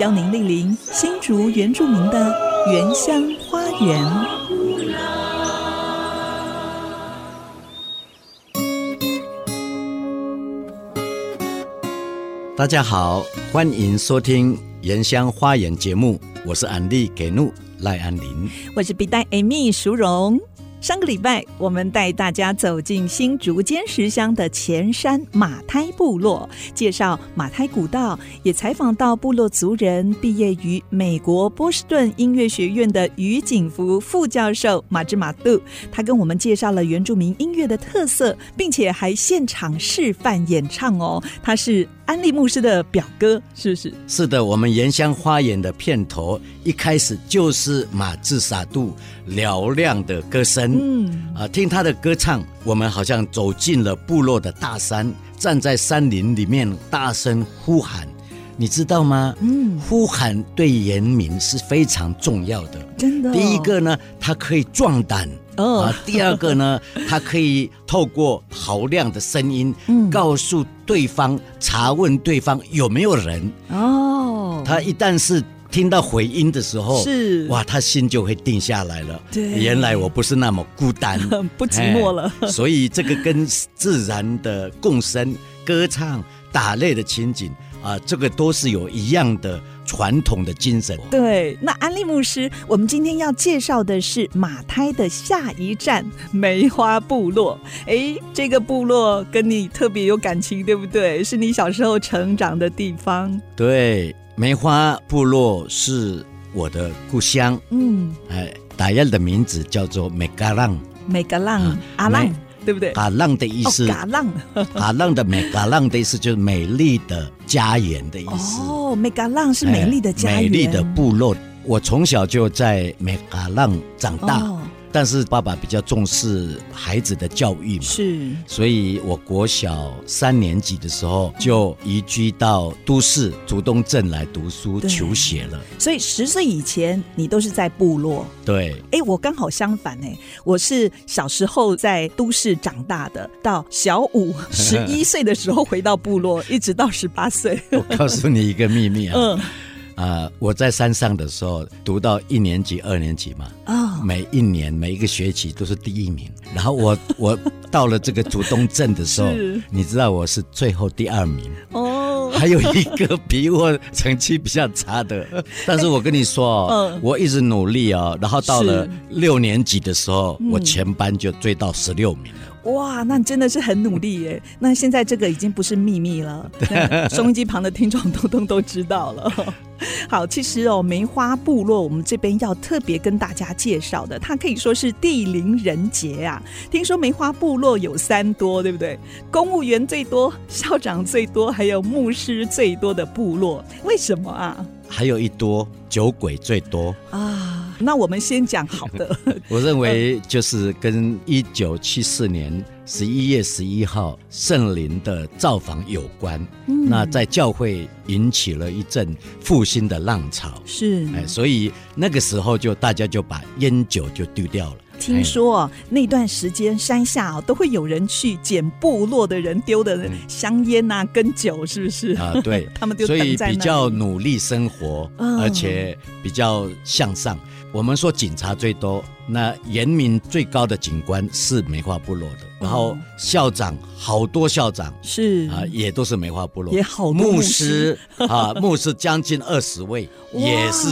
邀您莅临新竹原住民的原乡花园。大家好，欢迎收听《原乡花园》节目，我是安利给怒赖安林，我是笔袋 Amy 淑荣。上个礼拜，我们带大家走进新竹尖石乡的前山马胎部落，介绍马胎古道，也采访到部落族人，毕业于美国波士顿音乐学院的于景福副教授马志马杜，他跟我们介绍了原住民音乐的特色，并且还现场示范演唱哦。他是安利牧师的表哥，是不是？是的，我们原乡花园的片头一开始就是马芝马杜嘹亮的歌声。嗯啊，听他的歌唱，我们好像走进了部落的大山，站在山林里面大声呼喊，你知道吗？嗯，呼喊对人民是非常重要的。真的，第一个呢，他可以壮胆哦；啊，第二个呢，他可以透过豪亮的声音，嗯，告诉对方，查问对方有没有人哦。他一旦是。听到回音的时候，是哇，他心就会定下来了。对，原来我不是那么孤单，不寂寞了。所以这个跟自然的共生、歌唱、打猎的情景啊，这个都是有一样的传统的精神。对，那安利牧师，我们今天要介绍的是马胎的下一站梅花部落。哎，这个部落跟你特别有感情，对不对？是你小时候成长的地方。对。梅花部落是我的故乡，嗯，哎，打样的名字叫做梅嘎浪，梅嘎浪阿浪，对不对？嘎浪的意思，嘎浪，嘎浪的梅嘎浪的意思就是美丽的家园的意思。哦，梅嘎浪是美丽的家园，美丽的部落。我从小就在梅嘎浪长大。哦但是爸爸比较重视孩子的教育嘛，是，所以我国小三年级的时候就移居到都市竹东镇来读书求学了。所以十岁以前你都是在部落。对，哎，我刚好相反哎，我是小时候在都市长大的，到小五 十一岁的时候回到部落，一直到十八岁。我告诉你一个秘密啊。嗯。啊、呃，我在山上的时候，读到一年级、二年级嘛，啊、oh.，每一年每一个学期都是第一名。然后我 我到了这个竹东镇的时候，你知道我是最后第二名。哦、oh.，还有一个比我成绩比较差的，但是我跟你说哦，oh. 我一直努力哦，然后到了六年级的时候，我全班就追到十六名了。哇，那你真的是很努力耶！那现在这个已经不是秘密了，收音机旁的听众通通都知道了。好，其实哦，梅花部落我们这边要特别跟大家介绍的，它可以说是地灵人杰啊。听说梅花部落有三多，对不对？公务员最多，校长最多，还有牧师最多的部落，为什么啊？还有一多酒鬼最多啊。那我们先讲好的。我认为就是跟一九七四年十一月十一号圣灵的造访有关。嗯，那在教会引起了一阵复兴的浪潮。是，哎，所以那个时候就大家就把烟酒就丢掉了。听说那段时间山下都会有人去捡部落的人丢的香烟啊，跟酒，是不是？啊，对，他们就所以比较努力生活，而且比较向上。我们说警察最多，那原民最高的景观是梅花部落的，然后校长好多校长是。啊，也都是梅花部落，也好多牧师。啊，牧师将近二十位，也是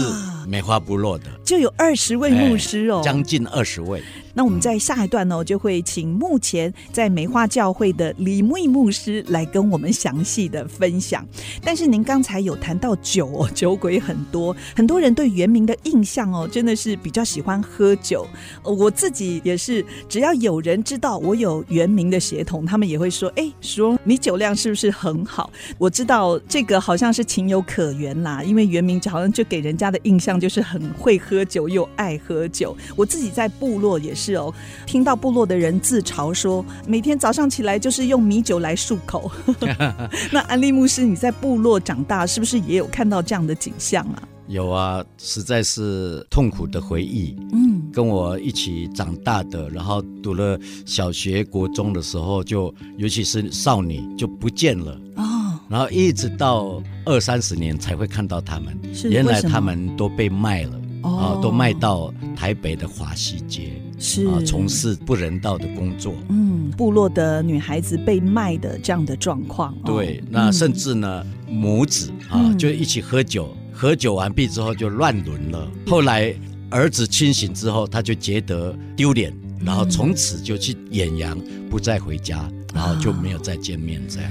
梅花部落的，就有二十位牧师哦，将近二十位。那我们在下一段呢，就会请目前在梅花教会的李牧牧师来跟我们详细的分享。但是您刚才有谈到酒哦，酒鬼很多，很多人对原民的印象哦，真的是比较喜欢喝酒。我自己也是，只要有人知道我有原名的协同，他们也会说：“哎，淑荣，你酒量是不是很好？”我知道这个好像是情有可原啦，因为原名好像就给人家的印象就是很会喝酒又爱喝酒。我自己在部落也是哦，听到部落的人自嘲说，每天早上起来就是用米酒来漱口。那安利牧师，你在部落长大，是不是也有看到这样的景象啊？有啊，实在是痛苦的回忆。嗯，跟我一起长大的，然后读了小学、国中的时候，就尤其是少女就不见了。哦，然后一直到二三十年才会看到他们。是，原来他们都被卖了。哦，都卖到台北的华西街，是啊，从事不人道的工作。嗯，部落的女孩子被卖的这样的状况。对，那甚至呢，母子啊，就一起喝酒。喝酒完毕之后就乱伦了。后来儿子清醒之后，他就觉得丢脸，然后从此就去远洋，不再回家，然后就没有再见面这样。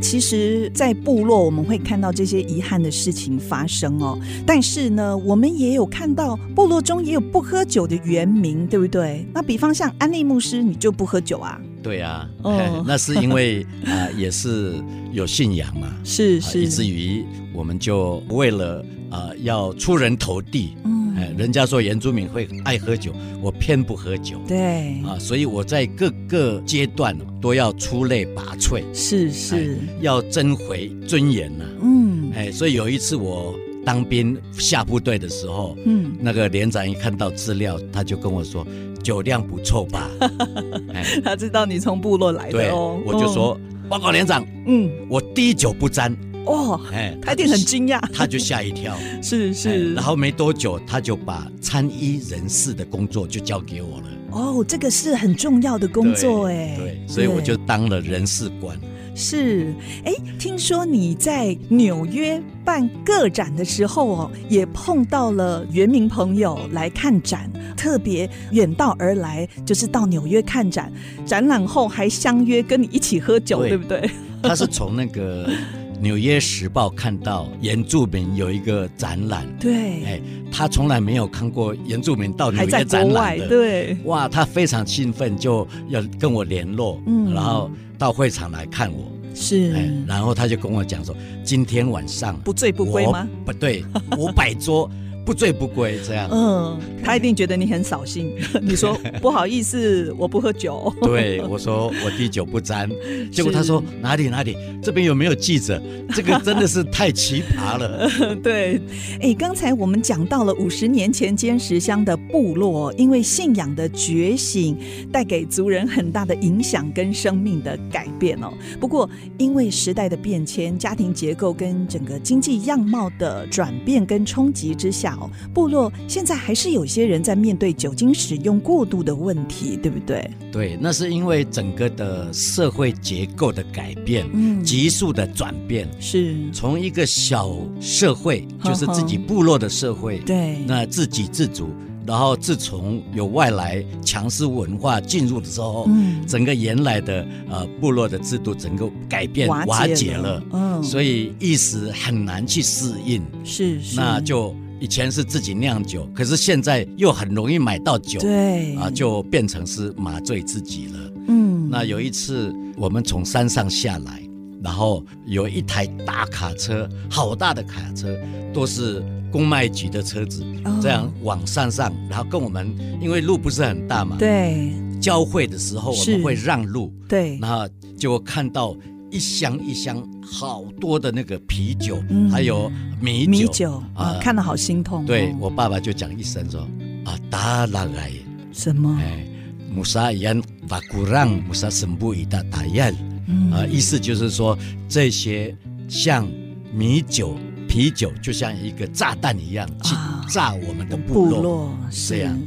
其实，在部落我们会看到这些遗憾的事情发生哦。但是呢，我们也有看到部落中也有不喝酒的原民，对不对？那比方像安利牧师，你就不喝酒啊？对啊，哦、那是因为啊、呃，也是有信仰嘛，是是、呃，以至于我们就为了啊、呃，要出人头地。嗯人家说原住民会爱喝酒，我偏不喝酒。对啊，所以我在各个阶段都要出类拔萃，是是，要争回尊严呐。嗯，哎，所以有一次我当兵下部队的时候，嗯，那个连长一看到资料，他就跟我说酒量不错吧？他知道你从部落来的哦。我就说报告连长，嗯，我滴酒不沾。哦，哎，他一定很惊讶，他就吓一跳，是是，然后没多久，他就把参医人事的工作就交给我了。哦，这个是很重要的工作，哎，对，所以我就当了人事官。是，哎，听说你在纽约办个展的时候哦，也碰到了原民朋友来看展，特别远道而来，就是到纽约看展，展览后还相约跟你一起喝酒，对，对不对？他是从那个。《纽约时报》看到原住民有一个展览，对，哎，他从来没有看过原住民到纽约展览的，对，哇，他非常兴奋，就要跟我联络，嗯，然后到会场来看我，是，哎，然后他就跟我讲说，今天晚上不醉不归吗？不对，五百桌。不醉不归，这样。嗯，他一定觉得你很扫兴。你说不好意思，我不喝酒。对，我说我滴酒不沾。结果他说哪里哪里，这边有没有记者？这个真的是太奇葩了。对，哎，刚才我们讲到了五十年前尖石乡的部落，因为信仰的觉醒，带给族人很大的影响跟生命的改变哦。不过因为时代的变迁、家庭结构跟整个经济样貌的转变跟冲击之下。部落现在还是有些人在面对酒精使用过度的问题，对不对？对，那是因为整个的社会结构的改变，嗯，急速的转变，是从一个小社会，就是自己部落的社会，对，那自给自足，然后自从有外来强势文化进入的时候，嗯，整个原来的呃部落的制度整个改变瓦解了，嗯，所以一时很难去适应，是，是，那就。以前是自己酿酒，可是现在又很容易买到酒，对。啊，就变成是麻醉自己了。嗯，那有一次我们从山上下来，然后有一台大卡车，好大的卡车，都是公卖局的车子，哦、这样往山上，然后跟我们，因为路不是很大嘛，对，交汇的时候我们会让路，对，然后就看到。一箱一箱好多的那个啤酒，嗯、还有米酒，米酒啊，看得好心痛，哦。对，我爸爸就讲一声说：“啊，打拉来。什么？哎，穆萨伊安法古让穆萨森布伊达达耶，啊，意思就是说这些像米酒、啤酒，就像一个炸弹一样去炸我们的部落，部落这样，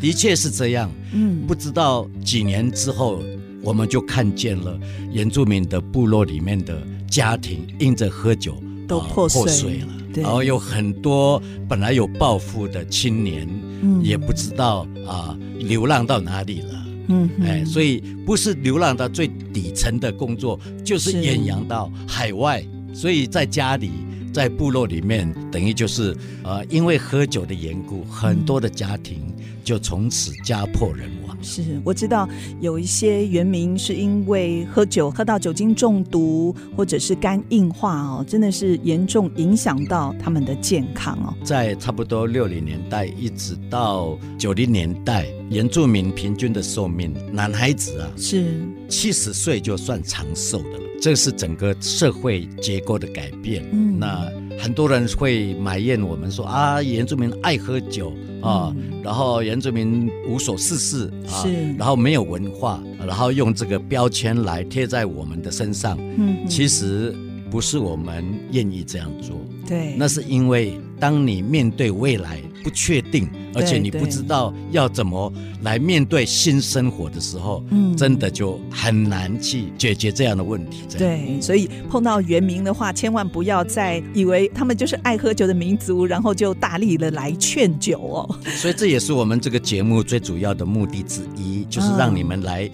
的确是这样。嗯，不知道几年之后。我们就看见了原住民的部落里面的家庭因着喝酒都破碎，呃、破碎了，然后有很多本来有抱负的青年，嗯、也不知道啊、呃、流浪到哪里了。嗯，哎，所以不是流浪到最底层的工作，就是远洋到海外。所以在家里，在部落里面，等于就是呃，因为喝酒的缘故，很多的家庭就从此家破人亡。是，我知道有一些原名是因为喝酒喝到酒精中毒，或者是肝硬化哦，真的是严重影响到他们的健康哦。在差不多六零年代一直到九零年代，原住民平均的寿命，男孩子啊是七十岁就算长寿的了。这是整个社会结构的改变。嗯，那很多人会埋怨我们说啊，原住民爱喝酒啊，嗯、然后原住民无所事事啊，是然后没有文化，然后用这个标签来贴在我们的身上。嗯，其实不是我们愿意这样做。对，那是因为当你面对未来。不确定，而且你不知道要怎么来面对新生活的时候，嗯，真的就很难去解决这样的问题。对，所以碰到原名的话，千万不要再以为他们就是爱喝酒的民族，然后就大力的来劝酒哦。所以这也是我们这个节目最主要的目的之一，就是让你们来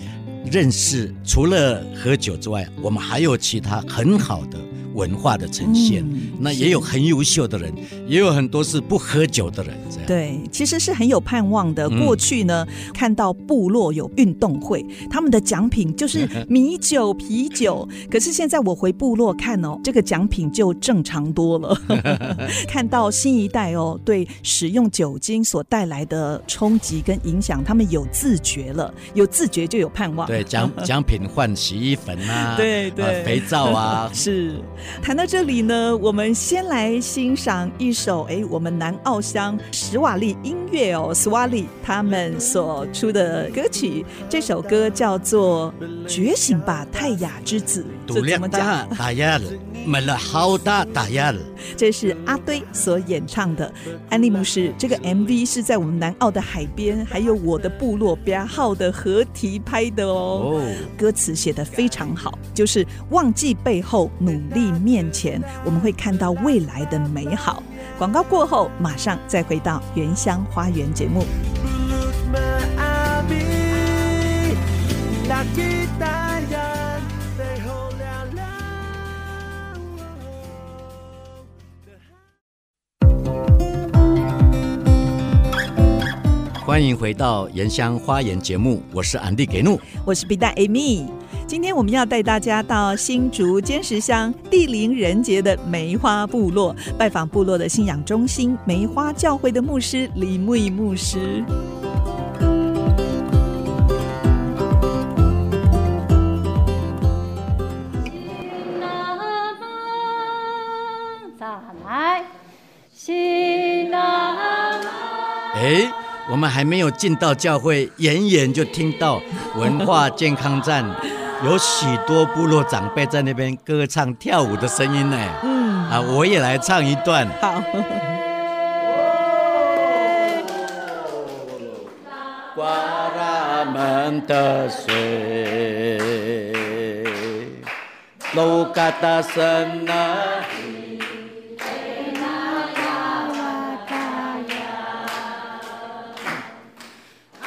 认识，除了喝酒之外，我们还有其他很好的。文化的呈现，嗯、那也有很优秀的人，也有很多是不喝酒的人。这样对，其实是很有盼望的。嗯、过去呢，看到部落有运动会，他们的奖品就是 米酒、啤酒。可是现在我回部落看哦，这个奖品就正常多了。看到新一代哦，对使用酒精所带来的冲击跟影响，他们有自觉了，有自觉就有盼望。对，奖 奖品换洗衣粉啊，对对、呃，肥皂啊，是。谈到这里呢，我们先来欣赏一首哎，我们南澳乡史瓦利音乐哦，史瓦利他们所出的歌曲。这首歌叫做《觉醒吧，泰雅之子》。这怎么讲？买了好大泰雅。这是阿堆所演唱的。安利牧师，这个 MV 是在我们南澳的海边，还有我的部落编号的合体拍的哦。歌词写得非常好，就是忘记背后，努力面前，我们会看到未来的美好。广告过后，马上再回到原乡花园节目。欢迎回到盐乡花园节目，我是安迪给怒，我是皮蛋 Amy。今天我们要带大家到新竹尖石乡地灵人杰的梅花部落，拜访部落的信仰中心梅花教会的牧师李木义牧师。哎，我们还没有进到教会，远远就听到文化健康站。有许多部落长辈在那边歌唱跳舞的声音呢。嗯，啊，我也来唱一段。好。瓜拉门的水，卢嘎达森那。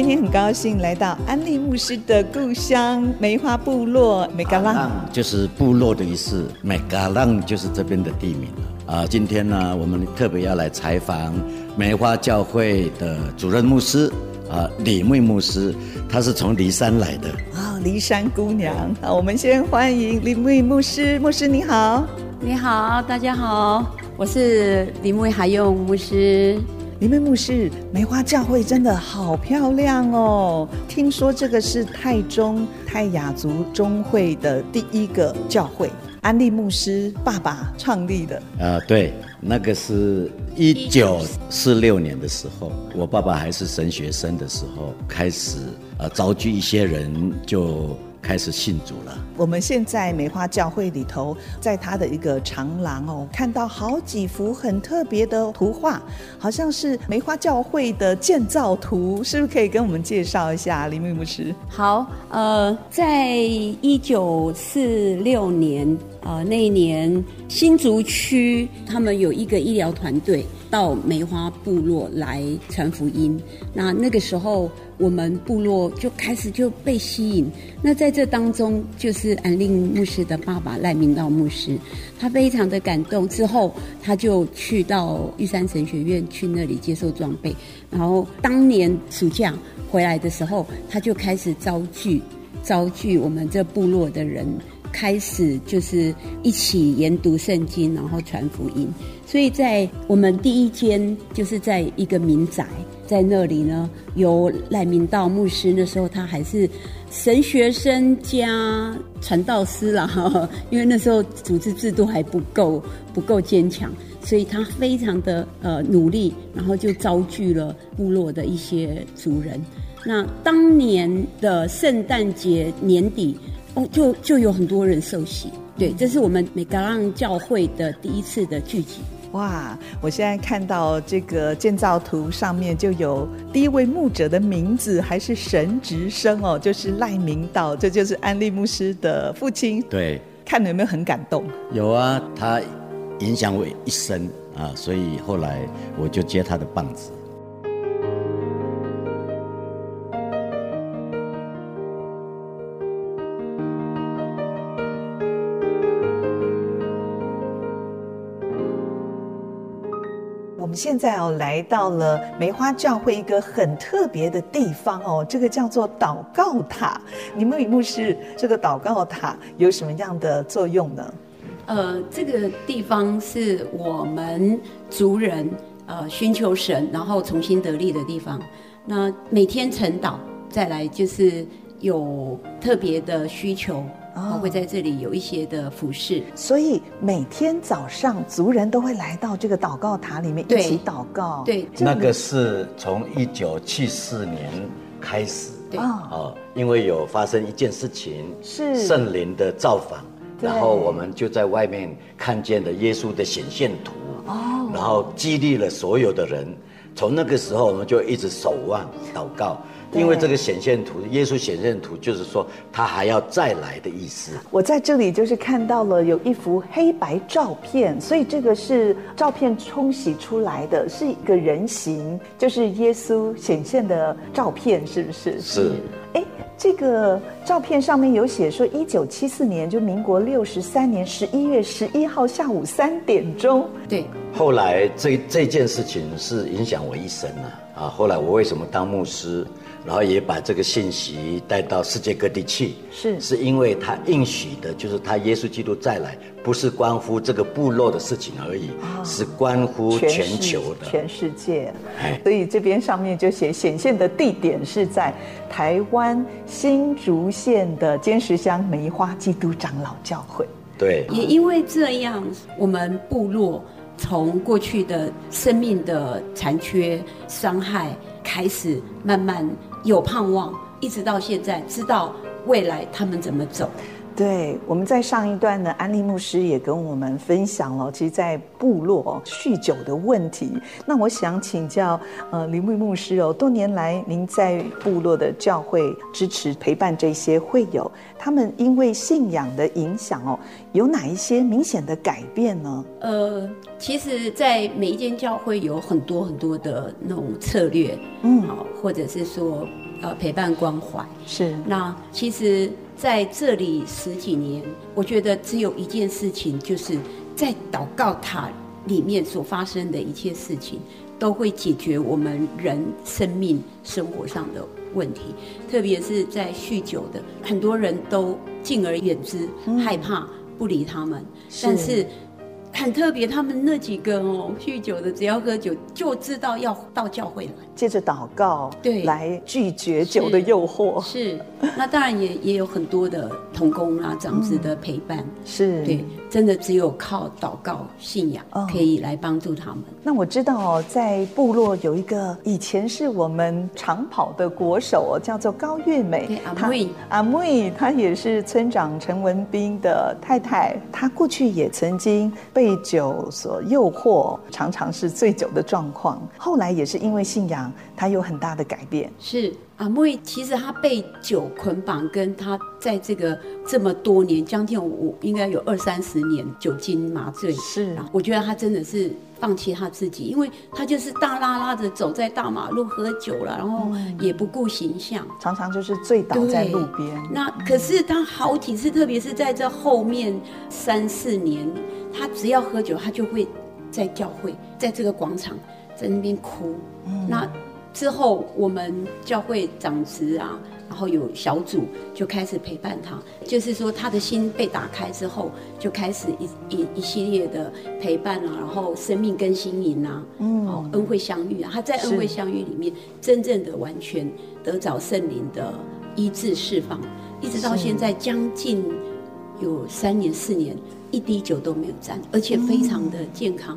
今天很高兴来到安利牧师的故乡梅花部落梅嘎浪，就是部落的意思，梅嘎浪就是这边的地名了啊。今天呢，我们特别要来采访梅花教会的主任牧师啊，李妹牧师，他是从骊山来的啊，骊山姑娘。好，我们先欢迎李妹牧师，牧师你好，你好，大家好，我是李木还用牧师。林妹牧师，梅花教会真的好漂亮哦！听说这个是泰中泰雅族中会的第一个教会，安利牧师爸爸创立的。呃，对，那个是一九四六年的时候，我爸爸还是神学生的时候，开始呃召集一些人就。开始信主了。我们现在梅花教会里头，在它的一个长廊哦，看到好几幅很特别的图画，好像是梅花教会的建造图，是不是可以跟我们介绍一下，林牧师？好，呃，在一九四六年，呃，那一年新竹区他们有一个医疗团队到梅花部落来传福音，那那个时候。我们部落就开始就被吸引，那在这当中就是安令牧师的爸爸赖明道牧师，他非常的感动，之后他就去到玉山神学院去那里接受装备，然后当年暑假回来的时候，他就开始召聚召聚我们这部落的人，开始就是一起研读圣经，然后传福音，所以在我们第一间就是在一个民宅。在那里呢，由赖明道牧师，那时候他还是神学生加传道师啦，因为那时候组织制度还不够不够坚强，所以他非常的呃努力，然后就招聚了部落的一些族人。那当年的圣诞节年底，哦，就就有很多人受洗，对，这是我们美嘎浪教会的第一次的聚集。哇！我现在看到这个建造图上面就有第一位牧者的名字，还是神职生哦，就是赖明道，这就是安利牧师的父亲。对，看了有没有很感动？有啊，他影响我一生啊，所以后来我就接他的棒子。们现在哦来到了梅花教会一个很特别的地方哦，这个叫做祷告塔。你们牧师，这个祷告塔有什么样的作用呢？呃，这个地方是我们族人呃寻求神，然后重新得力的地方。那每天晨祷，再来就是有特别的需求。然后会在这里有一些的服饰，所以每天早上族人都会来到这个祷告塔里面一起祷告。对，那个是从一九七四年开始，对。哦，因为有发生一件事情，是。圣灵的造访，然后我们就在外面看见了耶稣的显现图，哦，然后激励了所有的人。从那个时候，我们就一直守望祷告。因为这个显现图，耶稣显现图就是说他还要再来的意思。我在这里就是看到了有一幅黑白照片，所以这个是照片冲洗出来的，是一个人形，就是耶稣显现的照片，是不是？是。哎，这个照片上面有写说，一九七四年，就民国六十三年十一月十一号下午三点钟。对。后来这这件事情是影响我一生啊！啊，后来我为什么当牧师？然后也把这个信息带到世界各地去，是。是因为他应许的，就是他耶稣基督再来，不是关乎这个部落的事情而已，哦、是关乎全球的。全世界。所以这边上面就写显现的地点是在台湾新竹县的尖石乡梅花基督长老教会。对，也因为这样，我们部落从过去的生命的残缺伤害开始，慢慢。有盼望，一直到现在，知道未来他们怎么走。对，我们在上一段呢，安利牧师也跟我们分享了，其实，在部落酗酒的问题。那我想请教，呃，林牧牧师哦，多年来您在部落的教会支持陪伴这些会友，他们因为信仰的影响哦，有哪一些明显的改变呢？呃，其实，在每一间教会有很多很多的那种策略，嗯，或者是说，呃，陪伴关怀是。那其实。在这里十几年，我觉得只有一件事情，就是在祷告塔里面所发生的一切事情，都会解决我们人生命生活上的问题。特别是在酗酒的，很多人都敬而远之，害怕不理他们。但是很特别，他们那几个哦，酗酒的只要喝酒就知道要到教会来，接着祷告，对，来拒绝酒的诱惑。是，是。那当然也也有很多的童工啊、长子的陪伴，嗯、是。对，真的只有靠祷告、信仰可以来帮助他们。哦、那我知道哦，在部落有一个以前是我们长跑的国手哦，叫做高月美，阿妹，阿妹，她也是村长陈文斌的太太，她过去也曾经被酒所诱惑，常常是醉酒的状况。后来也是因为信仰，她有很大的改变。是阿妹，其实他被酒捆绑，跟他在这个这么多年，将近我应该有二三十年酒精麻醉。是啊，我觉得他真的是放弃他自己，因为他就是大拉拉的走在大马路喝酒了，然后也不顾形象，常常就是醉倒在路边。那可是他好几次，特别是在这后面三四年。他只要喝酒，他就会在教会，在这个广场，在那边哭。嗯、那之后，我们教会长子啊，然后有小组就开始陪伴他，就是说他的心被打开之后，就开始一一一系列的陪伴啊，然后生命跟心灵啊，嗯，哦，恩惠相遇啊，他在恩惠相遇里面，真正的完全得着圣灵的医治释放，一直到现在将近有三年四年。一滴酒都没有沾，而且非常的健康。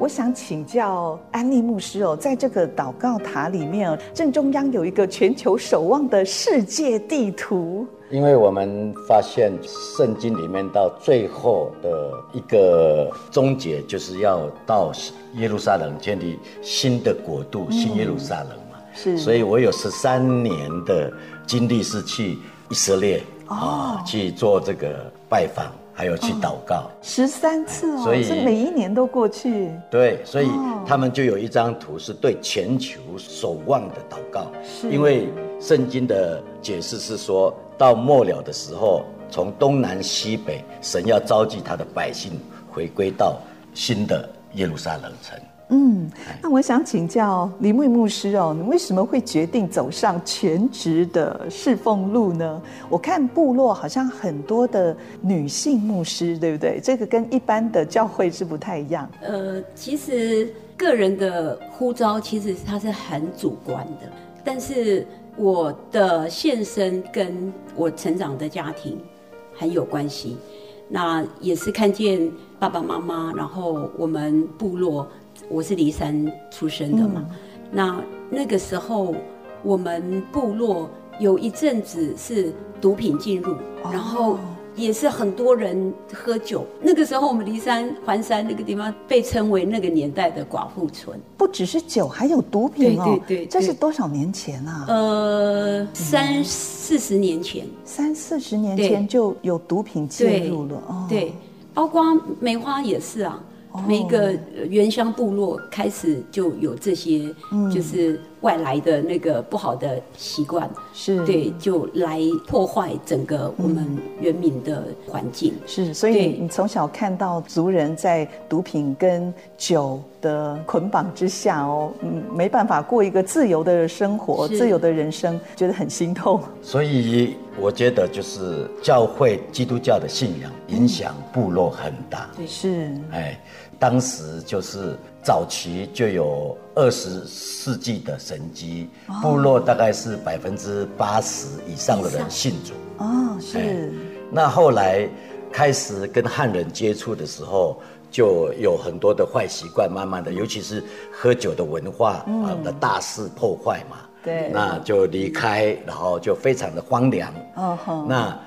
我想请教安利牧师哦，在这个祷告塔里面，正中央有一个全球守望的世界地图。因为我们发现圣经里面到最后的一个终结，就是要到耶路撒冷建立新的国度，新耶路撒冷嘛。是，所以我有十三年的经历是去以色列啊、哦，去做这个拜访，还有去祷告，十三次哦，所以是每一年都过去。对，所以他们就有一张图是对全球守望的祷告，是因为圣经的解释是说到末了的时候，从东南西北，神要召集他的百姓回归到新的耶路撒冷城。嗯，那我想请教李牧牧师哦，你为什么会决定走上全职的侍奉路呢？我看部落好像很多的女性牧师，对不对？这个跟一般的教会是不太一样。呃，其实个人的呼召其实它是很主观的，但是我的献身跟我成长的家庭很有关系。那也是看见爸爸妈妈，然后我们部落。我是梨山出生的嘛，嗯、那那个时候我们部落有一阵子是毒品进入，哦、然后也是很多人喝酒。那个时候我们梨山环山那个地方被称为那个年代的寡妇村。不只是酒，还有毒品哦。对对对，对，这是多少年前啊？呃，三四十年前。三四十年前就有毒品进入了。对，对，包括梅花也是啊。每一个原乡部落开始就有这些，就是外来的那个不好的习惯，是对，就来破坏整个我们原民的环境。是，所以你从小看到族人在毒品跟酒的捆绑之下哦，嗯，没办法过一个自由的生活，自由的人生，觉得很心痛。所以我觉得，就是教会基督教的信仰影响部落很大。对，是，哎。当时就是早期就有二十世纪的神迹，部落大概是百分之八十以上的人信主。哦，是。那后来开始跟汉人接触的时候，就有很多的坏习惯，慢慢的，尤其是喝酒的文化啊的大肆破坏嘛。对。那就离开，然后就非常的荒凉。哦吼。那。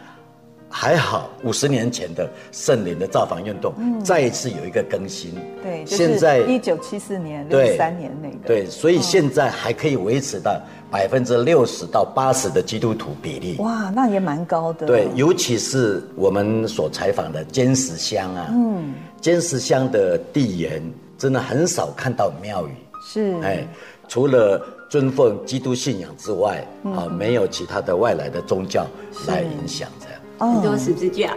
还好，五十年前的圣灵的造访运动，嗯，再一次有一个更新。对，现在一九七四年六三年那个。对，所以现在还可以维持到百分之六十到八十的基督徒比例。哇，那也蛮高的。对，尤其是我们所采访的尖石乡啊，嗯，尖石乡的地缘真的很少看到庙宇。是，哎，除了尊奉基督信仰之外，啊，没有其他的外来的宗教来影响。很多十字架，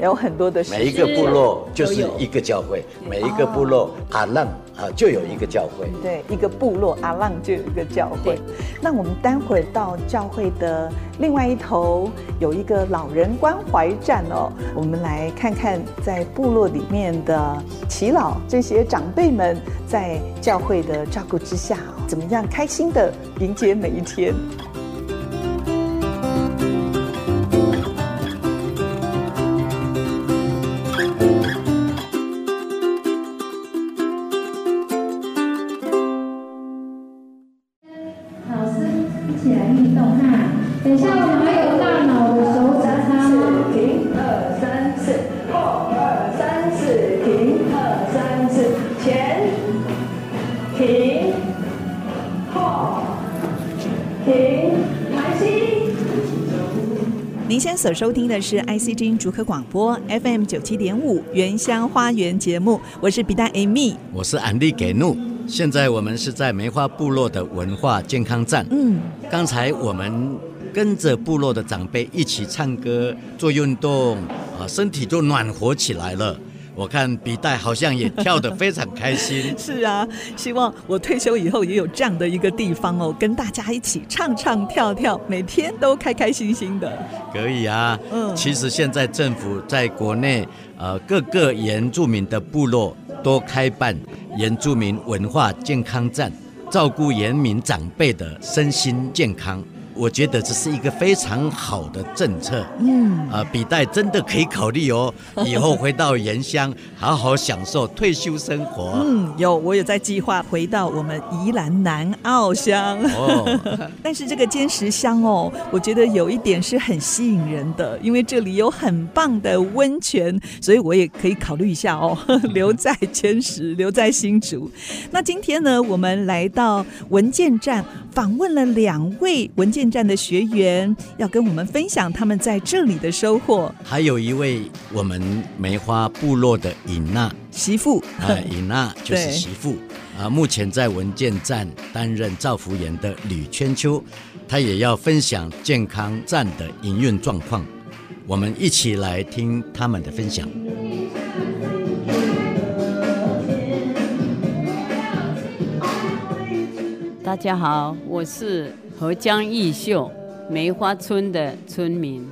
有很多的。每一个部落就是一个教会，每一个部落阿浪啊就有一个教会。对，一个部落阿浪就有一个教会。那我们待会儿到教会的另外一头有一个老人关怀站哦，我们来看看在部落里面的耆老这些长辈们在教会的照顾之下，怎么样开心的迎接每一天。所收听的是 ICG 竹科广播 FM 九七点五原乡花园节目，我是比大 Amy，我是安利给怒。现在我们是在梅花部落的文化健康站。嗯，刚才我们跟着部落的长辈一起唱歌、做运动，啊，身体就暖和起来了。我看笔袋好像也跳得非常开心。是啊，希望我退休以后也有这样的一个地方哦，跟大家一起唱唱跳跳，每天都开开心心的。可以啊，嗯，其实现在政府在国内呃各个原住民的部落都开办原住民文化健康站，照顾原民长辈的身心健康。我觉得这是一个非常好的政策，嗯，啊、呃，比代真的可以考虑哦，以后回到原乡，好好享受退休生活。嗯，有，我有在计划回到我们宜兰南澳乡。哦，但是这个坚石乡哦，我觉得有一点是很吸引人的，因为这里有很棒的温泉，所以我也可以考虑一下哦，留在坚石，留在新竹。那今天呢，我们来到文件站，访问了两位文健站的学员要跟我们分享他们在这里的收获，还有一位我们梅花部落的尹娜。媳妇。啊，尹娜就是媳妇。啊，目前在文件站担任造福员的吕千秋，她也要分享健康站的营运状况，我们一起来听他们的分享。大家好，我是。何江义秀，梅花村的村民。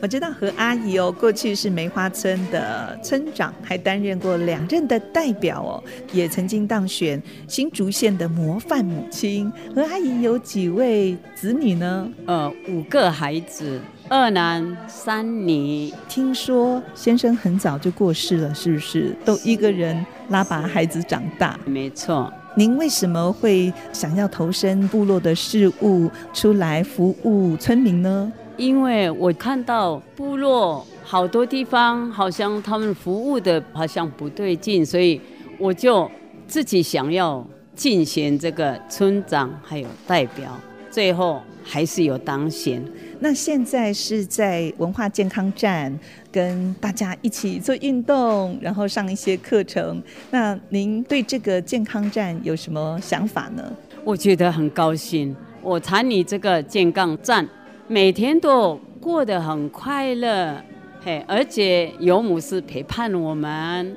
我知道何阿姨哦，过去是梅花村的村长，还担任过两任的代表哦，也曾经当选新竹县的模范母亲。何阿姨有几位子女呢？呃，五个孩子，二男三女。听说先生很早就过世了，是不是？都一个人拉拔孩子长大。没错。您为什么会想要投身部落的事务，出来服务村民呢？因为我看到部落好多地方好像他们服务的好像不对劲，所以我就自己想要竞选这个村长还有代表，最后还是有当选。那现在是在文化健康站。跟大家一起做运动，然后上一些课程。那您对这个健康站有什么想法呢？我觉得很高兴，我参与这个健康站，每天都过得很快乐，嘿，而且有牧师陪伴我们，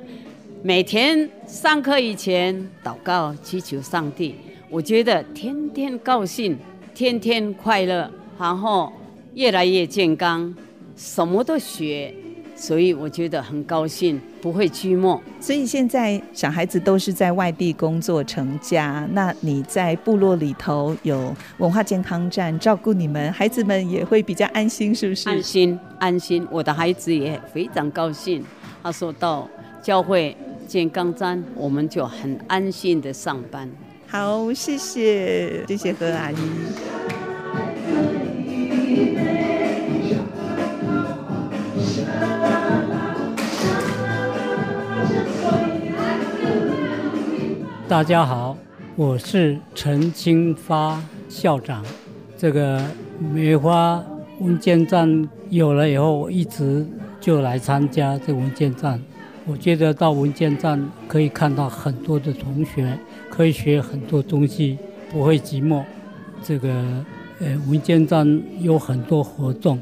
每天上课以前祷告祈求上帝，我觉得天天高兴，天天快乐，然后越来越健康，什么都学。所以我觉得很高兴，不会寂寞。所以现在小孩子都是在外地工作成家，那你在部落里头有文化健康站照顾你们，孩子们也会比较安心，是不是？安心，安心。我的孩子也非常高兴。他说到教会健康站，我们就很安心的上班。好，谢谢，谢谢何阿姨。大家好，我是陈清发校长。这个梅花文件站有了以后，我一直就来参加这文件站。我觉得到文件站可以看到很多的同学，可以学很多东西，不会寂寞。这个呃文件站有很多活动，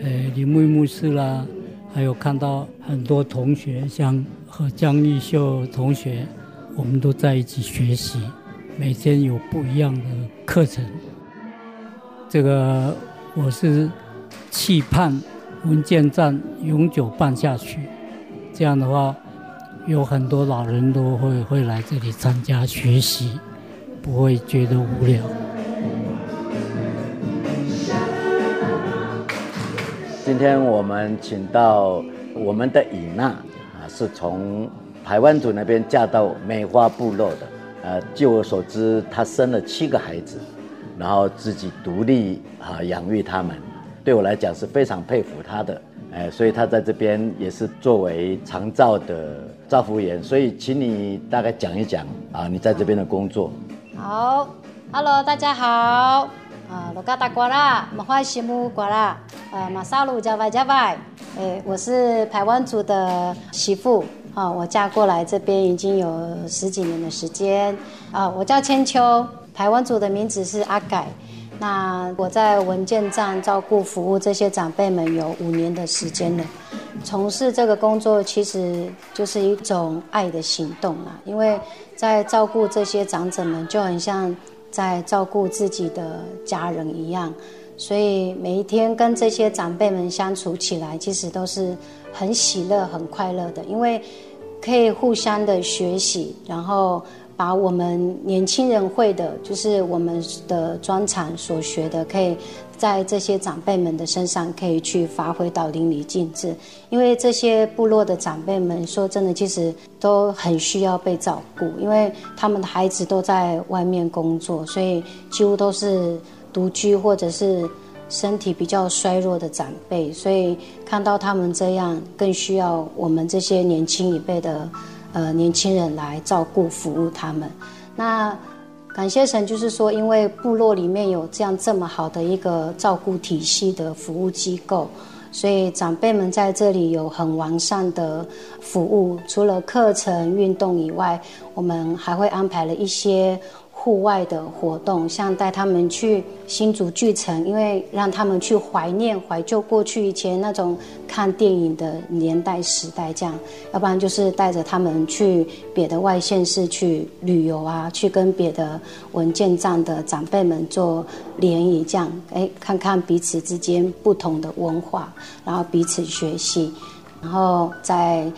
呃林木牧师啦，还有看到很多同学，像和江玉秀同学，我们都在一起学习，每天有不一样的课程。这个我是期盼文件站永久办下去，这样的话，有很多老人都会会来这里参加学习，不会觉得无聊。今天我们请到我们的尹娜啊，是从排湾族那边嫁到梅花部落的。呃，据我所知，她生了七个孩子，然后自己独立啊养育他们。对我来讲是非常佩服她的。哎，所以她在这边也是作为长照的照服员。所以，请你大概讲一讲啊，你在这边的工作。好，Hello，大家好。啊，罗嘎达瓜啦，马花西木瓜啦，呃，马萨鲁加外加外，诶，我是台湾族的媳妇，啊，我嫁过来这边已经有十几年的时间，啊，我叫千秋，台湾族的名字是阿改，那我在文件站照顾服务这些长辈们有五年的时间了，从事这个工作其实就是一种爱的行动啊，因为在照顾这些长者们就很像。在照顾自己的家人一样，所以每一天跟这些长辈们相处起来，其实都是很喜乐、很快乐的，因为可以互相的学习，然后把我们年轻人会的，就是我们的专长所学的，可以。在这些长辈们的身上，可以去发挥到淋漓尽致。因为这些部落的长辈们，说真的，其实都很需要被照顾，因为他们的孩子都在外面工作，所以几乎都是独居或者是身体比较衰弱的长辈。所以看到他们这样，更需要我们这些年轻一辈的呃年轻人来照顾服务他们。那。感谢神，就是说，因为部落里面有这样这么好的一个照顾体系的服务机构，所以长辈们在这里有很完善的服务。除了课程运动以外，我们还会安排了一些。户外的活动，像带他们去新竹巨城，因为让他们去怀念、怀旧过去以前那种看电影的年代时代，这样；要不然就是带着他们去别的外县市去旅游啊，去跟别的文件站的长辈们做联谊，这样，哎，看看彼此之间不同的文化，然后彼此学习，然后在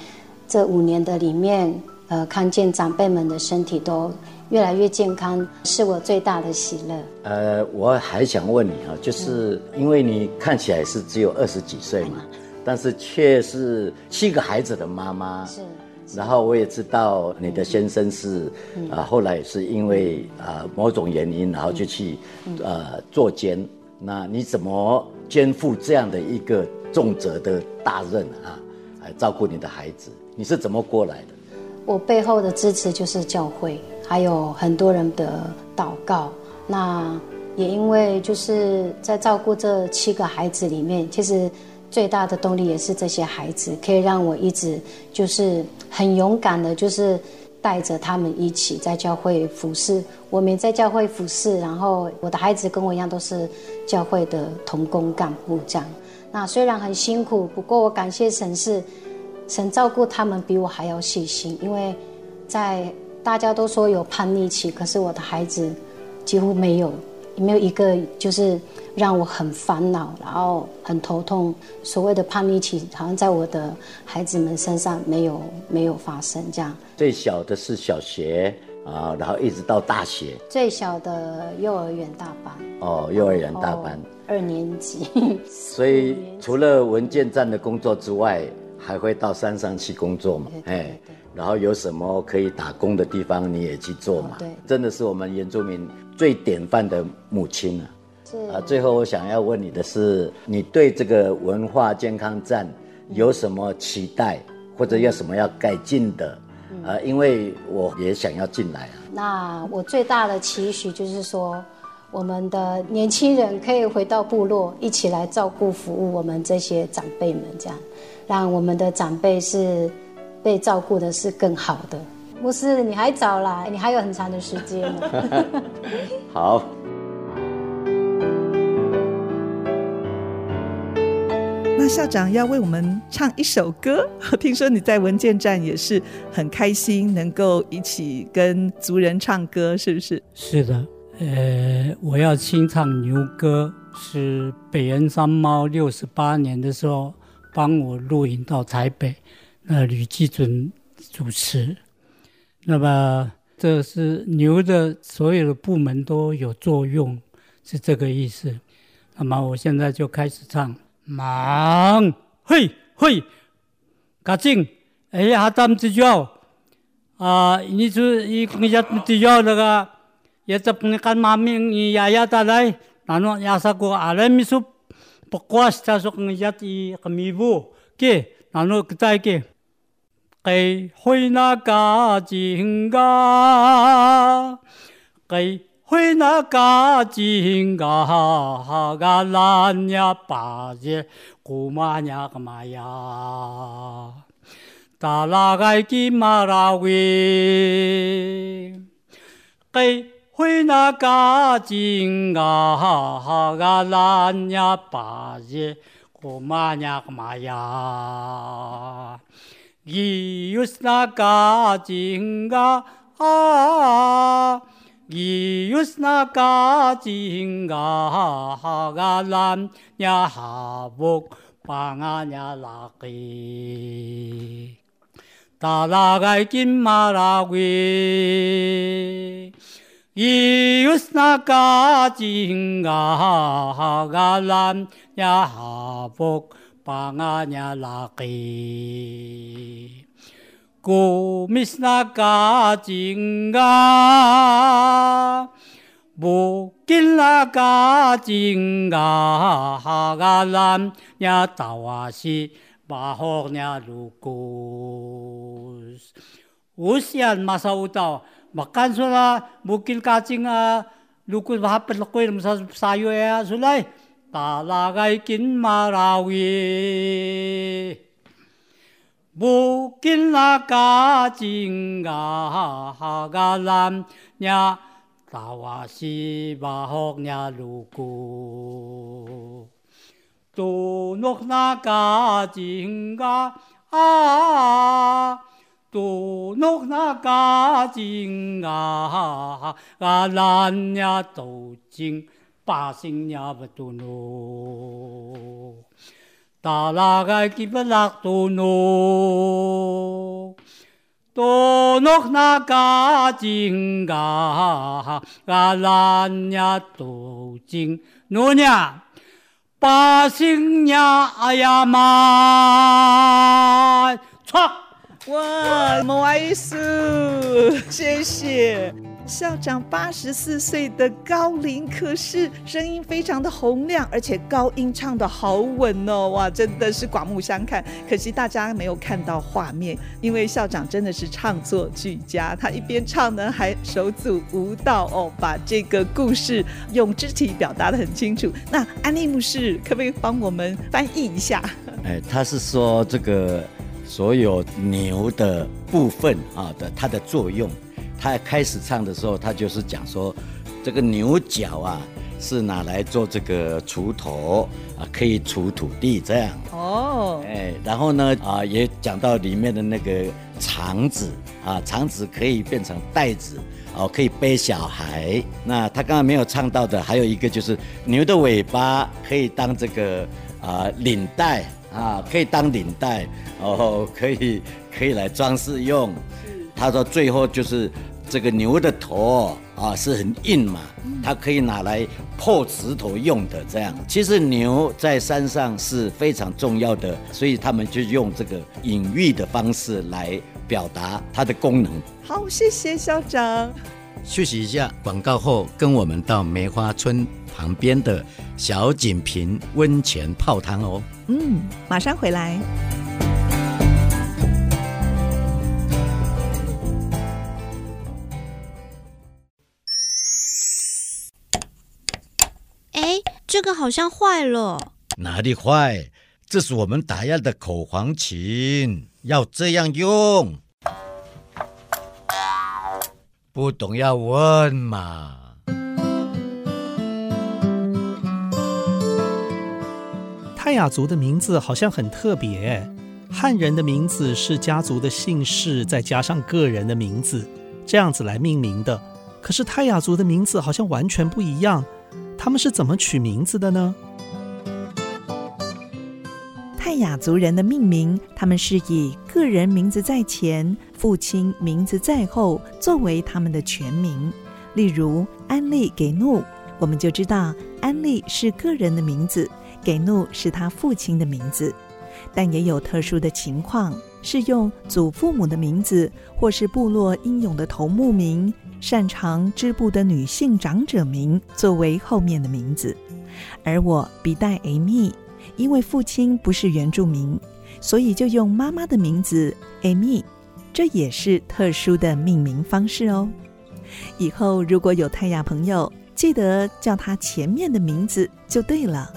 这五年的里面，呃，看见长辈们的身体都。越来越健康是我最大的喜乐。呃，我还想问你啊，就是因为你看起来是只有二十几岁嘛，嗯、但是却是七个孩子的妈妈。是。然后我也知道你的先生是啊、嗯呃，后来也是因为啊、呃、某种原因，然后就去、嗯、呃做监。那你怎么肩负这样的一个重责的大任啊？来照顾你的孩子，你是怎么过来的？我背后的支持就是教会。还有很多人的祷告，那也因为就是在照顾这七个孩子里面，其实最大的动力也是这些孩子，可以让我一直就是很勇敢的，就是带着他们一起在教会服侍。我们在教会服侍，然后我的孩子跟我一样都是教会的同工干部这样。那虽然很辛苦，不过我感谢神是神照顾他们比我还要细心，因为在。大家都说有叛逆期，可是我的孩子几乎没有，没有一个就是让我很烦恼，然后很头痛。所谓的叛逆期，好像在我的孩子们身上没有 没有发生这样。最小的是小学啊，然后一直到大学。最小的幼儿园大班。哦，幼儿园大班。二年级。所以除了文件站的工作之外，还会到山上去工作嘛？对对对对哎。然后有什么可以打工的地方，你也去做嘛？对，真的是我们原住民最典范的母亲啊！是啊，最后我想要问你的是，你对这个文化健康站有什么期待，或者有什么要改进的？啊，因为我也想要进来啊。那我最大的期许就是说，我们的年轻人可以回到部落，一起来照顾服务我们这些长辈们，这样让我们的长辈是。被照顾的是更好的，牧师，你还早啦，你还有很长的时间 好，那。校长要为我们唱一首歌。听说你在文件站也是很开心，能够一起跟族人唱歌，是不是？是的，呃，我要清唱《牛歌》，是北恩山猫六十八年的时候帮我录影到台北，那吕继准主持。那么这是牛的所有的部门都有作用，是这个意思。那么我现在就开始唱。忙，嘿，嘿，赶紧，哎呀，他们只要啊，你说一个月只要那个，也只不能干嘛命，你呀呀的来，然后呀啥个阿来米说，不过是他说个呀的个米布，给，回，那个金刚，给。回那嘎金嘎哈嘎兰呀巴耶古玛呀个玛呀，达拉盖吉玛拉维，给回那嘎金嘎哈嘎兰呀巴耶古玛呀个玛呀，伊有那嘎金嘎啊。伊有那嘎金嘎哈嘎兰呀哈布巴阿呀拉吉，达拉盖金马拉维。伊有那嘎金嘎哈嘎兰呀哈布巴阿呀拉吉。古米斯那嘎金嘎，布金那嘎金嘎，哈嘎兰呀达瓦西巴霍呀鲁古斯，乌西安马萨乌道，马干说啦，布金嘎金啊，鲁古斯巴不鲁贵，姆萨萨约呀，出来，达拉盖金马拉维。布金拉嘎金嘎哈嘎兰呀，达瓦西巴霍呀鲁古，多诺那嘎金嘎啊，多诺那嘎金嘎嘎兰呀，都金巴星呀不多诺。达拉盖吉布拉多诺，多诺那嘎金嘎嘎兰呀多金诺呀，巴星呀哎呀妈，错，哇，莫阿伊苏，谢谢。校长八十四岁的高龄，可是声音非常的洪亮，而且高音唱得好稳哦，哇，真的是刮目相看。可惜大家没有看到画面，因为校长真的是唱作俱佳，他一边唱呢还手组舞蹈哦，把这个故事用肢体表达得很清楚。那安利牧师可不可以帮我们翻译一下？哎，他是说这个所有牛的部分啊的它的作用。他开始唱的时候，他就是讲说，这个牛角啊是拿来做这个锄头啊，可以锄土地这样。哦，哎，然后呢啊，也讲到里面的那个肠子啊，肠子可以变成袋子哦，可以背小孩。那他刚刚没有唱到的，还有一个就是牛的尾巴可以当这个啊领带啊，可以当领带哦，可以可以来装饰用。他说最后就是。这个牛的头啊是很硬嘛，它可以拿来破石头用的。这样，其实牛在山上是非常重要的，所以他们就用这个隐喻的方式来表达它的功能。好，谢谢校长。休息一下，广告后跟我们到梅花村旁边的小锦屏温泉泡汤哦。嗯，马上回来。这个好像坏了，哪里坏？这是我们打样的口簧琴，要这样用。不懂要问嘛。泰雅族的名字好像很特别，汉人的名字是家族的姓氏再加上个人的名字，这样子来命名的。可是泰雅族的名字好像完全不一样，他们是怎么取名字的呢？泰雅族人的命名，他们是以个人名字在前，父亲名字在后作为他们的全名。例如安利给怒，我们就知道安利是个人的名字，给怒是他父亲的名字。但也有特殊的情况，是用祖父母的名字，或是部落英勇的头目名。擅长织布的女性长者名作为后面的名字，而我比代 Amy，因为父亲不是原住民，所以就用妈妈的名字 Amy，这也是特殊的命名方式哦。以后如果有泰雅朋友，记得叫他前面的名字就对了。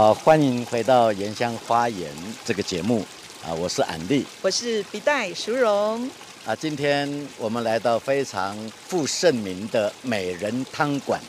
好，欢迎回到《原乡花园》这个节目啊！我是安利，我是笔袋淑荣啊。今天我们来到非常负盛名的美人汤馆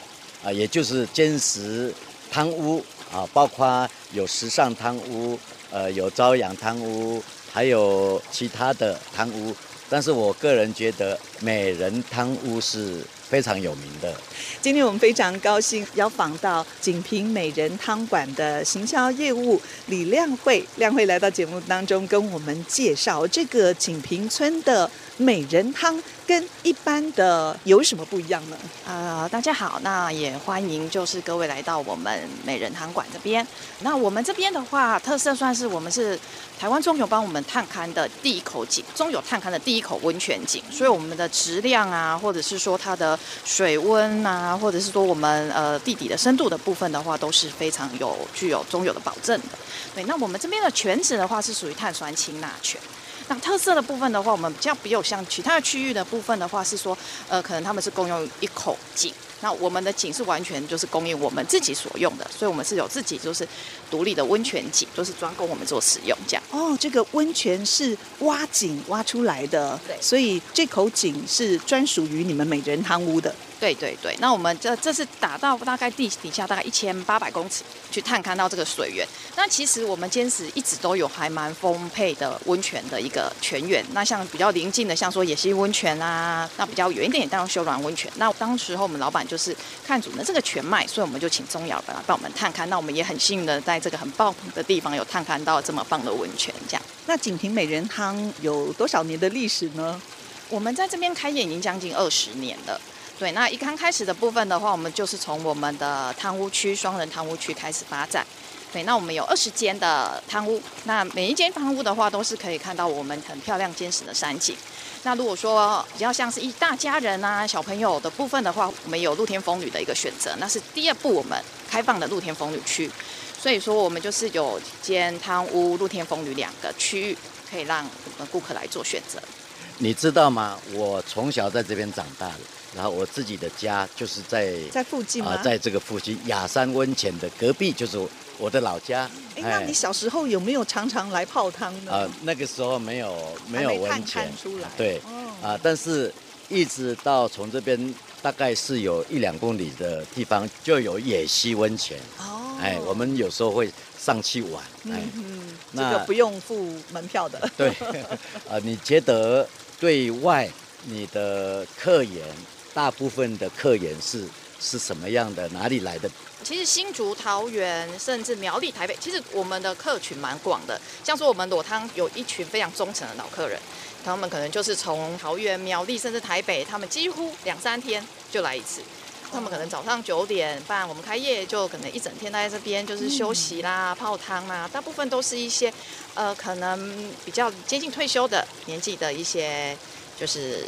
啊，也就是坚实汤屋啊，包括有时尚汤屋，呃，有朝阳汤屋，还有其他的汤屋。但是我个人觉得美人汤屋是非常有名的。今天我们非常高兴邀访到锦屏美人汤馆的行销业务李亮慧，亮慧来到节目当中跟我们介绍这个锦屏村的美人汤跟一般的有什么不一样呢？呃，大家好，那也欢迎就是各位来到我们美人汤馆这边。那我们这边的话，特色算是我们是台湾中油帮我们探勘的第一口井，中油探勘的第一口温泉井，所以我们的质量啊，或者是说它的水温啊，或者是说我们呃地底的深度的部分的话，都是非常有具有中油的保证的。对，那我们这边的泉质的话是属于碳酸氢钠泉。那特色的部分的话，我们比较比较像其他的区域的部分的话，是说呃可能他们是共用一口井。那我们的井是完全就是供应我们自己所用的，所以我们是有自己就是独立的温泉井，都、就是专供我们做使用这样。哦，这个温泉是挖井挖出来的，对，所以这口井是专属于你们美人汤屋的。对对对，那我们这这是打到大概地底下大概一千八百公尺去探勘到这个水源。那其实我们坚持一直都有还蛮丰沛的温泉的一个泉源。那像比较临近的，像说野溪温泉啊，那比较远一点也，当然秀峦温泉。那当时候我们老板就是看准了这个泉脉，所以我们就请中油来帮我们探勘。那我们也很幸运的在这个很爆棚的地方有探勘到这么棒的温泉。这样，那锦屏美人汤有多少年的历史呢？我们在这边开业已经将近二十年了。对，那一刚开始的部分的话，我们就是从我们的汤屋区双人汤屋区开始发展。对，那我们有二十间的汤屋，那每一间汤屋的话，都是可以看到我们很漂亮坚实的山景。那如果说比较像是一大家人啊、小朋友的部分的话，我们有露天风雨的一个选择，那是第二步我们开放的露天风雨区。所以说，我们就是有间汤屋、露天风雨两个区域，可以让我们顾客来做选择。你知道吗？我从小在这边长大的。然后我自己的家就是在在附近吗？啊，在这个附近雅山温泉的隔壁，就是我的老家。哎，那你小时候有没有常常来泡汤呢？啊，那个时候没有没有温泉出来。对，啊，但是一直到从这边大概是有一两公里的地方就有野溪温泉。哦，哎，我们有时候会上去玩。哎，嗯，那这个不用付门票的。对，啊，你觉得对外你的客源？大部分的客源是是什么样的？哪里来的？其实新竹、桃园，甚至苗栗、台北，其实我们的客群蛮广的。像说我们裸汤有一群非常忠诚的老客人，他们可能就是从桃园、苗栗，甚至台北，他们几乎两三天就来一次。他们可能早上九点半我们开业，就可能一整天待在这边，就是休息啦、泡汤啦。大部分都是一些呃，可能比较接近退休的年纪的一些。就是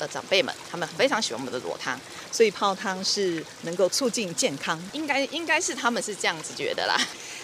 呃长辈们，他们非常喜欢我们的裸汤，所以泡汤是能够促进健康，应该应该是他们是这样子觉得啦。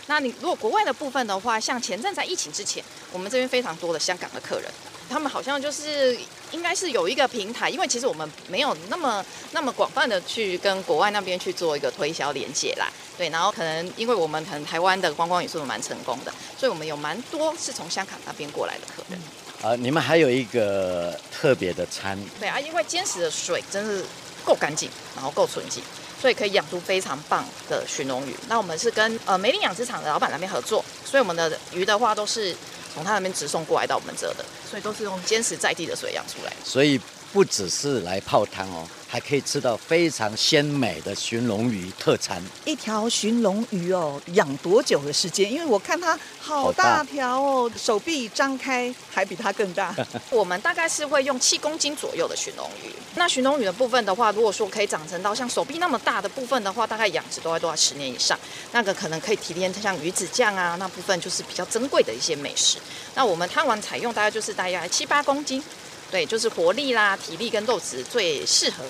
那你如果国外的部分的话，像前阵在疫情之前，我们这边非常多的香港的客人，他们好像就是应该是有一个平台，因为其实我们没有那么那么广泛的去跟国外那边去做一个推销连接啦。对，然后可能因为我们可能台湾的观光也是蛮成功的，所以我们有蛮多是从香港那边过来的客人。啊，你们还有一个特别的餐。对啊，因为坚实的水真是够干净，然后够纯净，所以可以养出非常棒的鲟龙鱼。那我们是跟呃梅林养殖场的老板那边合作，所以我们的鱼的话都是从他那边直送过来到我们这的，所以都是用坚持在地的水养出来。所以不只是来泡汤哦。还可以吃到非常鲜美的寻龙鱼特产。一条寻龙鱼哦，养多久的时间？因为我看它好大条哦，手臂张开还比它更大。我们大概是会用七公斤左右的寻龙鱼。那寻龙鱼的部分的话，如果说可以长成到像手臂那么大的部分的话，大概养殖都要都要十年以上。那个可能可以提炼像鱼子酱啊，那部分就是比较珍贵的一些美食。那我们汤丸采用大概就是大概七八公斤。对，就是活力啦、体力跟肉质最适合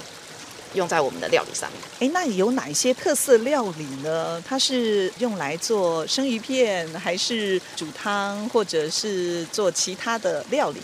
用在我们的料理上面。哎，那有哪一些特色料理呢？它是用来做生鱼片，还是煮汤，或者是做其他的料理？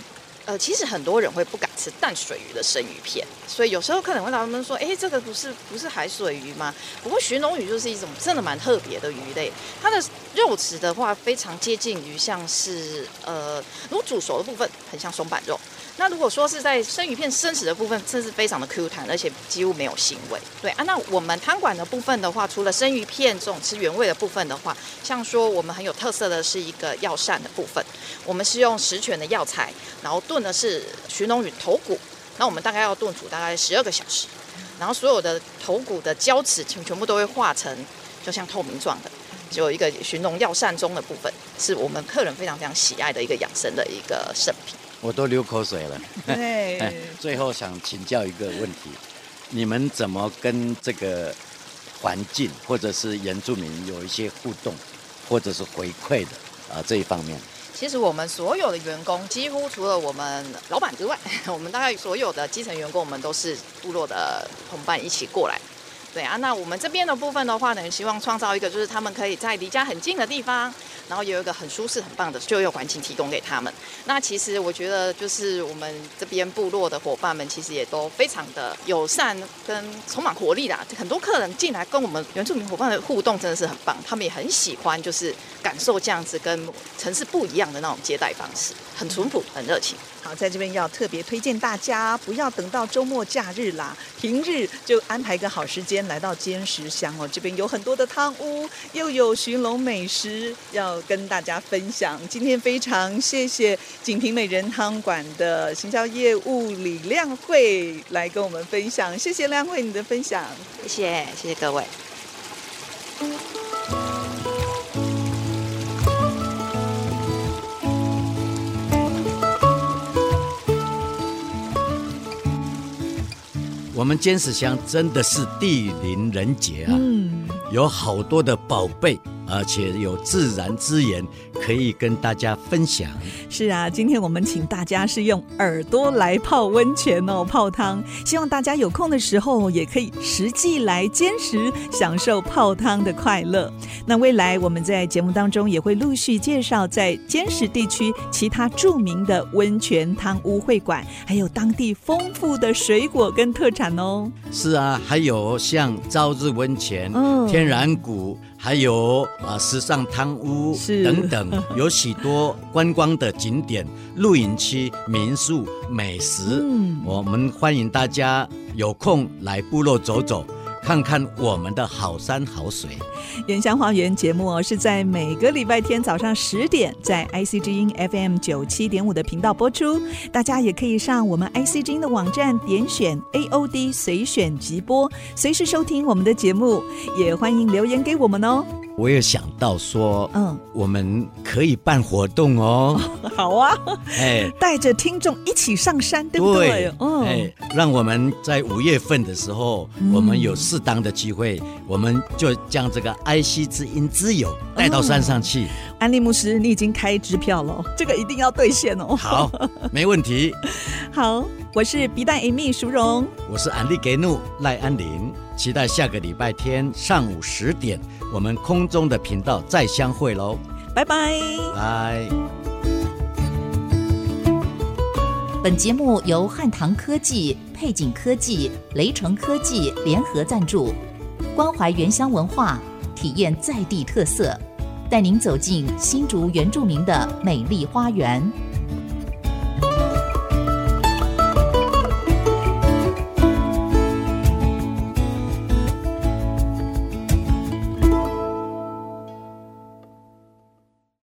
呃，其实很多人会不敢吃淡水鱼的生鱼片，所以有时候客人会来问他们说：“哎，这个不是不是海水鱼吗？”不过鲟龙鱼就是一种真的蛮特别的鱼类，它的肉质的话非常接近于像是呃，如果煮熟的部分很像松板肉。那如果说是在生鱼片生食的部分，这是非常的 Q 弹，而且几乎没有腥味。对啊，那我们汤馆的部分的话，除了生鱼片这种吃原味的部分的话，像说我们很有特色的是一个药膳的部分，我们是用十全的药材，然后炖的是寻龙鱼头骨，那我们大概要炖煮大概十二个小时，然后所有的头骨的胶质全全部都会化成就像透明状的，就有一个寻龙药膳中的部分，是我们客人非常非常喜爱的一个养生的一个圣品。我都流口水了。对，最后想请教一个问题：你们怎么跟这个环境或者是原住民有一些互动，或者是回馈的啊这一方面？其实我们所有的员工，几乎除了我们老板之外，我们大概所有的基层员工，我们都是部落的同伴一起过来。对啊，那我们这边的部分的话呢，希望创造一个就是他们可以在离家很近的地方，然后有一个很舒适、很棒的就业环境提供给他们。那其实我觉得，就是我们这边部落的伙伴们，其实也都非常的友善跟充满活力啦。很多客人进来跟我们原住民伙伴的互动真的是很棒，他们也很喜欢，就是感受这样子跟城市不一样的那种接待方式，很淳朴，很热情。好，在这边要特别推荐大家，不要等到周末假日啦，平日就安排一个好时间来到尖石乡哦。这边有很多的汤屋，又有寻龙美食要跟大家分享。今天非常谢谢锦屏美人汤馆的行销业务李亮慧来跟我们分享，谢谢亮慧你的分享，谢谢谢谢各位。我们尖石乡真的是地灵人杰啊，嗯，有好多的宝贝。而且有自然资源可以跟大家分享。是啊，今天我们请大家是用耳朵来泡温泉哦，泡汤。希望大家有空的时候也可以实际来坚持享受泡汤的快乐。那未来我们在节目当中也会陆续介绍在坚实地区其他著名的温泉汤屋会馆，还有当地丰富的水果跟特产哦。是啊，还有像朝日温泉、嗯、天然谷。还有啊，时尚汤屋等等，有许多观光的景点、露营区、民宿、美食。嗯，我们欢迎大家有空来部落走走。看看我们的好山好水，原乡花园节目，是在每个礼拜天早上十点在 IC 之音 FM 九七点五的频道播出。大家也可以上我们 IC 之音的网站点选 AOD 随选即播，随时收听我们的节目。也欢迎留言给我们哦。我也想到说，嗯，我们可以办活动哦。好啊，哎，带着听众一起上山，对不对？嗯，哎，让我们在五月份的时候，我们有适当的机会，我们就将这个哀惜之音之友带到山上去。安利牧师，你已经开支票了，这个一定要兑现哦。好，没问题。好，我是皮蛋 Amy 淑荣，我是安利给怒赖安林，期待下个礼拜天上午十点。我们空中的频道再相会喽，拜拜，拜。本节目由汉唐科技、配景科技、雷城科技联合赞助，关怀原乡文化，体验在地特色，带您走进新竹原住民的美丽花园。